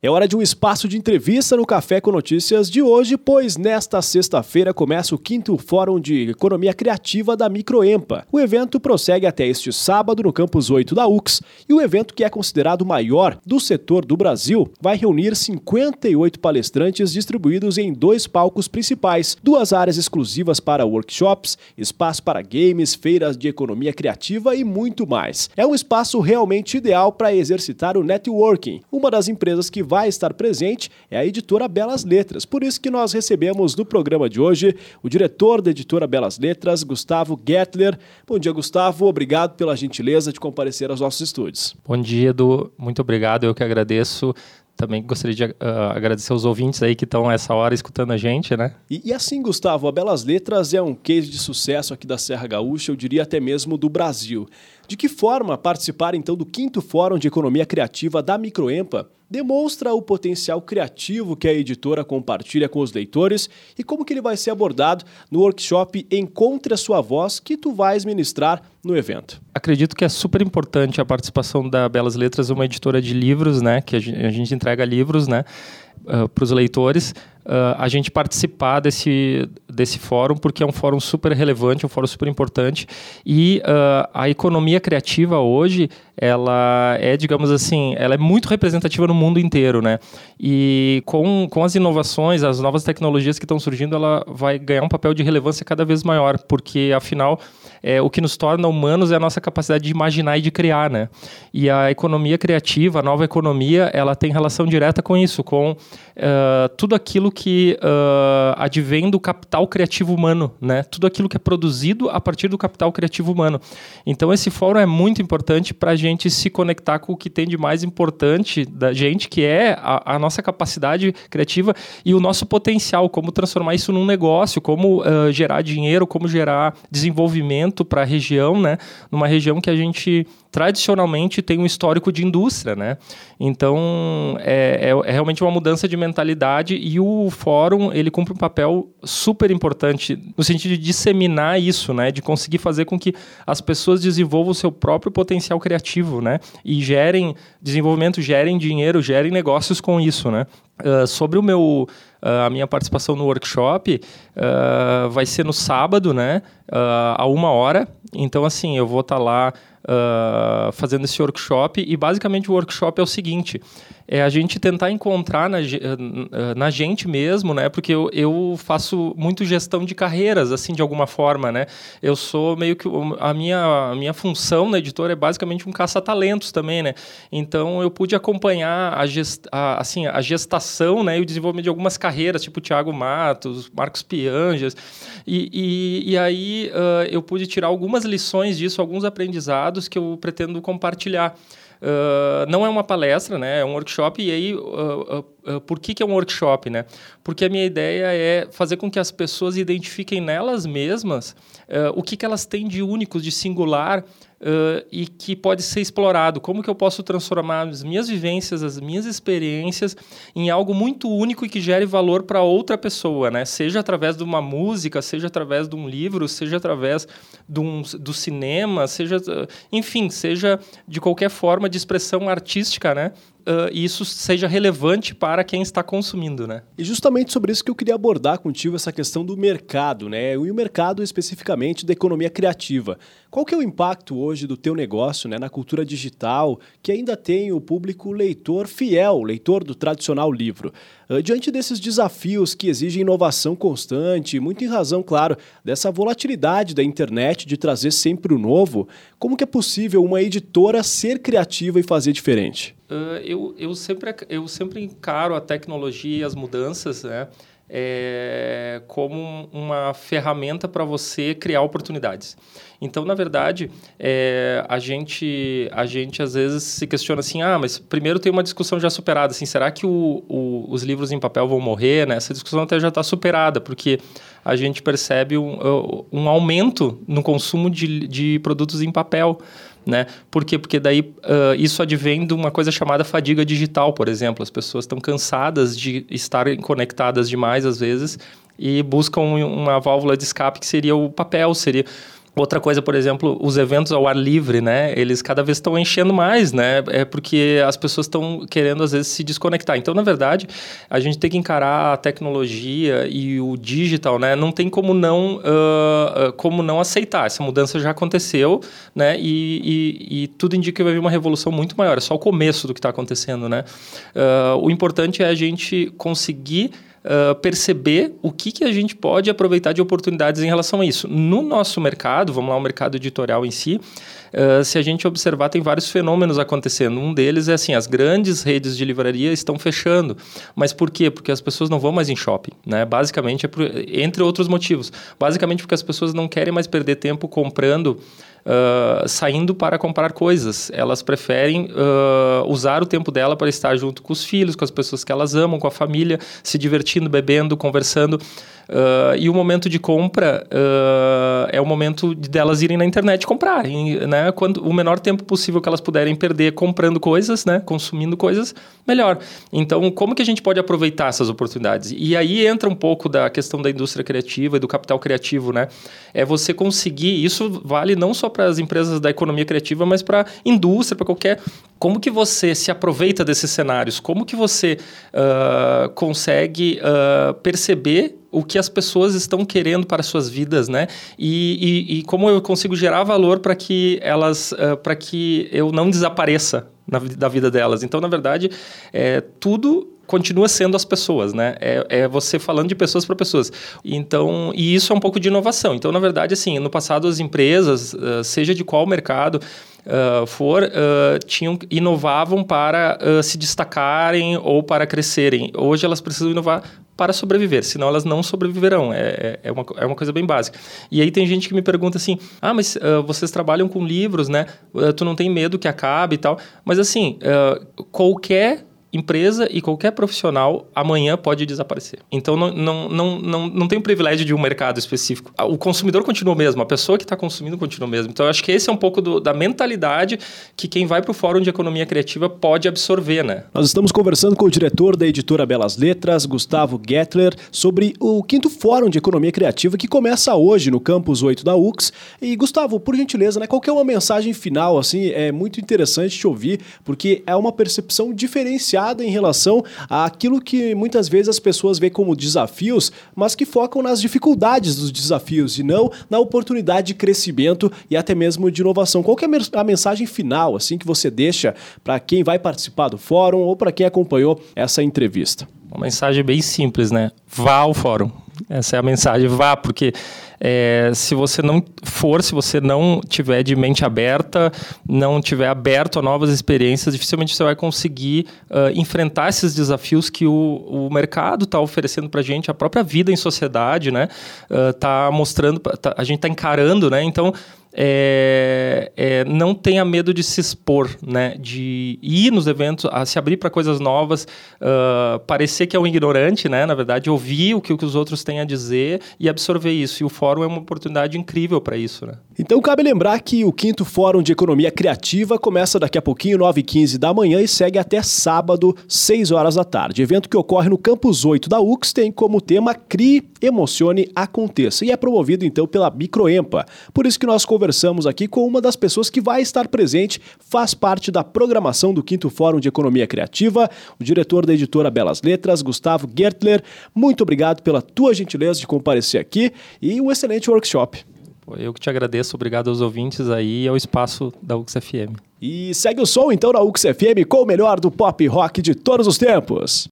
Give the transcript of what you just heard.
É hora de um espaço de entrevista no Café com Notícias de hoje, pois nesta sexta-feira começa o quinto Fórum de Economia Criativa da Microempa. O evento prossegue até este sábado no campus 8 da UX e o evento, que é considerado o maior do setor do Brasil, vai reunir 58 palestrantes distribuídos em dois palcos principais, duas áreas exclusivas para workshops, espaço para games, feiras de economia criativa e muito mais. É um espaço realmente ideal para exercitar o networking, uma das empresas que vai estar presente é a editora Belas Letras. Por isso que nós recebemos no programa de hoje o diretor da editora Belas Letras, Gustavo Gettler. Bom dia, Gustavo. Obrigado pela gentileza de comparecer aos nossos estúdios. Bom dia, Edu. Muito obrigado. Eu que agradeço também gostaria de uh, agradecer os ouvintes aí que estão essa hora escutando a gente, né? E, e, assim, Gustavo, a Belas Letras é um case de sucesso aqui da Serra Gaúcha, eu diria até mesmo do Brasil. De que forma participar então do quinto Fórum de Economia Criativa da Microempa demonstra o potencial criativo que a editora compartilha com os leitores e como que ele vai ser abordado no workshop Encontre a Sua Voz que tu vais ministrar no evento. Acredito que é super importante a participação da Belas Letras, uma editora de livros, né, que a gente entrega livros, né, uh, para os leitores uh, a gente participar desse, desse fórum, porque é um fórum super relevante, um fórum super importante. E uh, a economia criativa hoje, ela é, digamos assim, ela é muito representativa no mundo inteiro, né? E com, com as inovações, as novas tecnologias que estão surgindo, ela vai ganhar um papel de relevância cada vez maior, porque afinal é, o que nos torna humanos é a nossa capacidade de imaginar e de criar, né? E a economia criativa, a nova economia, ela tem relação direta com isso, com uh, tudo aquilo que uh, advém do capital criativo humano, né? Tudo aquilo que é produzido a partir do capital criativo humano. Então esse fórum é muito importante para a gente se conectar com o que tem de mais importante da gente, que é a, a nossa capacidade criativa e o nosso potencial, como transformar isso num negócio, como uh, gerar dinheiro, como gerar desenvolvimento para a região, né? Numa região que a gente tradicionalmente tem um histórico de indústria, né? Então é, é, é, realmente uma mudança de mentalidade e o fórum ele cumpre um papel super importante no sentido de disseminar isso, né? De conseguir fazer com que as pessoas desenvolvam o seu próprio potencial criativo, né? E gerem desenvolvimento, gerem dinheiro, gerem negócios com isso, né? Uh, sobre o meu Uh, a minha participação no workshop uh, vai ser no sábado, né? Uh, a uma hora. Então, assim, eu vou estar tá lá fazendo esse workshop. E basicamente o workshop é o seguinte: é a gente tentar encontrar na, na gente mesmo, né? Porque eu, eu faço muito gestão de carreiras, assim, de alguma forma, né? Eu sou meio que a minha, a minha função na editora é basicamente um caça-talentos também, né? Então eu pude acompanhar a, gest, a, assim, a gestação, né? E o desenvolvimento de algumas carreiras, tipo Thiago Matos, Marcos Pianjas, e, e, e aí uh, eu pude tirar algumas lições disso, alguns aprendizados que eu pretendo compartilhar. Uh, não é uma palestra, né? É um workshop. E aí, uh, uh, por que, que é um workshop, né? Porque a minha ideia é fazer com que as pessoas identifiquem nelas mesmas o que, que elas têm de único, de singular uh, e que pode ser explorado. Como que eu posso transformar as minhas vivências, as minhas experiências em algo muito único e que gere valor para outra pessoa, né? Seja através de uma música, seja através de um livro, seja através de um, do cinema, seja, enfim, seja de qualquer forma de expressão artística, né? Uh, isso seja relevante para quem está consumindo, né? E justamente sobre isso que eu queria abordar contigo essa questão do mercado, né? E o mercado especificamente da economia criativa. Qual que é o impacto hoje do teu negócio, né, na cultura digital, que ainda tem o público leitor fiel, leitor do tradicional livro? Uh, diante desses desafios que exigem inovação constante, muito em razão, claro, dessa volatilidade da internet de trazer sempre o novo, como que é possível uma editora ser criativa e fazer diferente? Uh, eu, eu, sempre, eu sempre encaro a tecnologia e as mudanças né, é, como uma ferramenta para você criar oportunidades. Então, na verdade, é, a, gente, a gente às vezes se questiona assim, ah, mas primeiro tem uma discussão já superada, assim, será que o, o, os livros em papel vão morrer? Né? Essa discussão até já está superada, porque a gente percebe um, um aumento no consumo de, de produtos em papel né? Por quê? Porque daí uh, isso advém de uma coisa chamada fadiga digital, por exemplo. As pessoas estão cansadas de estarem conectadas demais às vezes e buscam uma válvula de escape que seria o papel, seria Outra coisa, por exemplo, os eventos ao ar livre, né? Eles cada vez estão enchendo mais, né? É porque as pessoas estão querendo, às vezes, se desconectar. Então, na verdade, a gente tem que encarar a tecnologia e o digital, né? Não tem como não, uh, como não aceitar. Essa mudança já aconteceu, né? E, e, e, tudo indica que vai vir uma revolução muito maior. É só o começo do que está acontecendo, né? Uh, o importante é a gente conseguir perceber o que, que a gente pode aproveitar de oportunidades em relação a isso. No nosso mercado, vamos lá, o mercado editorial em si, uh, se a gente observar, tem vários fenômenos acontecendo. Um deles é assim, as grandes redes de livraria estão fechando. Mas por quê? Porque as pessoas não vão mais em shopping, né? Basicamente, é por, entre outros motivos. Basicamente porque as pessoas não querem mais perder tempo comprando uh, saindo para comprar coisas. Elas preferem uh, usar o tempo dela para estar junto com os filhos, com as pessoas que elas amam, com a família, se divertindo, bebendo, conversando. Uh, e o momento de compra é o momento de delas irem na internet comprar, né? Quando, o menor tempo possível que elas puderem perder comprando coisas, né? Consumindo coisas, melhor. Então, como que a gente pode aproveitar essas oportunidades? E aí entra um pouco da questão da indústria criativa e do capital criativo, né? É você conseguir, isso vale não só para as empresas da economia criativa, mas para indústria, para qualquer como que você se aproveita desses cenários? Como que você uh, consegue uh, perceber o que as pessoas estão querendo para suas vidas, né? E, e, e como eu consigo gerar valor para que elas, uh, para que eu não desapareça na, da vida delas. Então, na verdade, é, tudo continua sendo as pessoas, né? É, é você falando de pessoas para pessoas. Então, e isso é um pouco de inovação. Então, na verdade, assim, no passado as empresas, seja de qual mercado, uh, for, uh, tinham, inovavam para uh, se destacarem ou para crescerem. Hoje elas precisam inovar para sobreviver, senão elas não sobreviverão. É, é, é, uma, é uma coisa bem básica. E aí tem gente que me pergunta assim: ah, mas vocês trabalham com livros, né? Tu não tem medo que acabe e tal. Mas assim, qualquer empresa e qualquer profissional amanhã pode desaparecer. Então não, não, não, não, não tem o privilégio de um mercado específico. O consumidor continua o mesmo, a pessoa que está consumindo continua o mesmo. Então eu acho que esse é um pouco do, da mentalidade que quem vai para o Fórum de Economia Criativa pode absorver, né? Nós estamos conversando com o diretor da editora Belas Letras, Gustavo Gettler, sobre o quinto Fórum de Economia Criativa que começa hoje no Campus 8 da UX. E Gustavo, por gentileza, né, qual é uma mensagem final assim? É muito interessante te ouvir, porque é uma percepção diferenciada em relação àquilo que muitas vezes as pessoas veem como desafios, mas que focam nas dificuldades dos desafios e não na oportunidade de crescimento e até mesmo de inovação. Qual é a mensagem final assim que você deixa para quem vai participar do fórum ou para quem acompanhou essa entrevista? Uma mensagem bem simples, né? Vá ao fórum. Essa é a mensagem, vá, porque é, se você não for, se você não tiver de mente aberta, não tiver aberto a novas experiências, dificilmente você vai conseguir uh, enfrentar esses desafios que o, o mercado está oferecendo para a gente, a própria vida em sociedade, né? Uh, mostrando, tá, a gente está encarando, né? Então, é, é, não tenha medo de se expor, né? de ir nos eventos, se abrir para coisas novas, uh, parecer que é um ignorante, né? na verdade, ouvir o que, o que os outros têm a dizer e absorver isso. E o fórum é uma oportunidade incrível para isso. Né? Então, cabe lembrar que o quinto Fórum de Economia Criativa começa daqui a pouquinho, 9h15 da manhã, e segue até sábado, 6 horas da tarde. Evento que ocorre no Campus 8 da UX tem como tema CRI, Emocione, Aconteça. E é promovido, então, pela Microempa. Por isso que nós conversamos aqui com uma das pessoas que vai estar presente, faz parte da programação do quinto Fórum de Economia Criativa, o diretor da editora Belas Letras, Gustavo Gertler. Muito obrigado pela tua gentileza de comparecer aqui e um excelente workshop. Eu que te agradeço, obrigado aos ouvintes aí e ao espaço da UXFM. E segue o som então da UXFM com o melhor do pop rock de todos os tempos.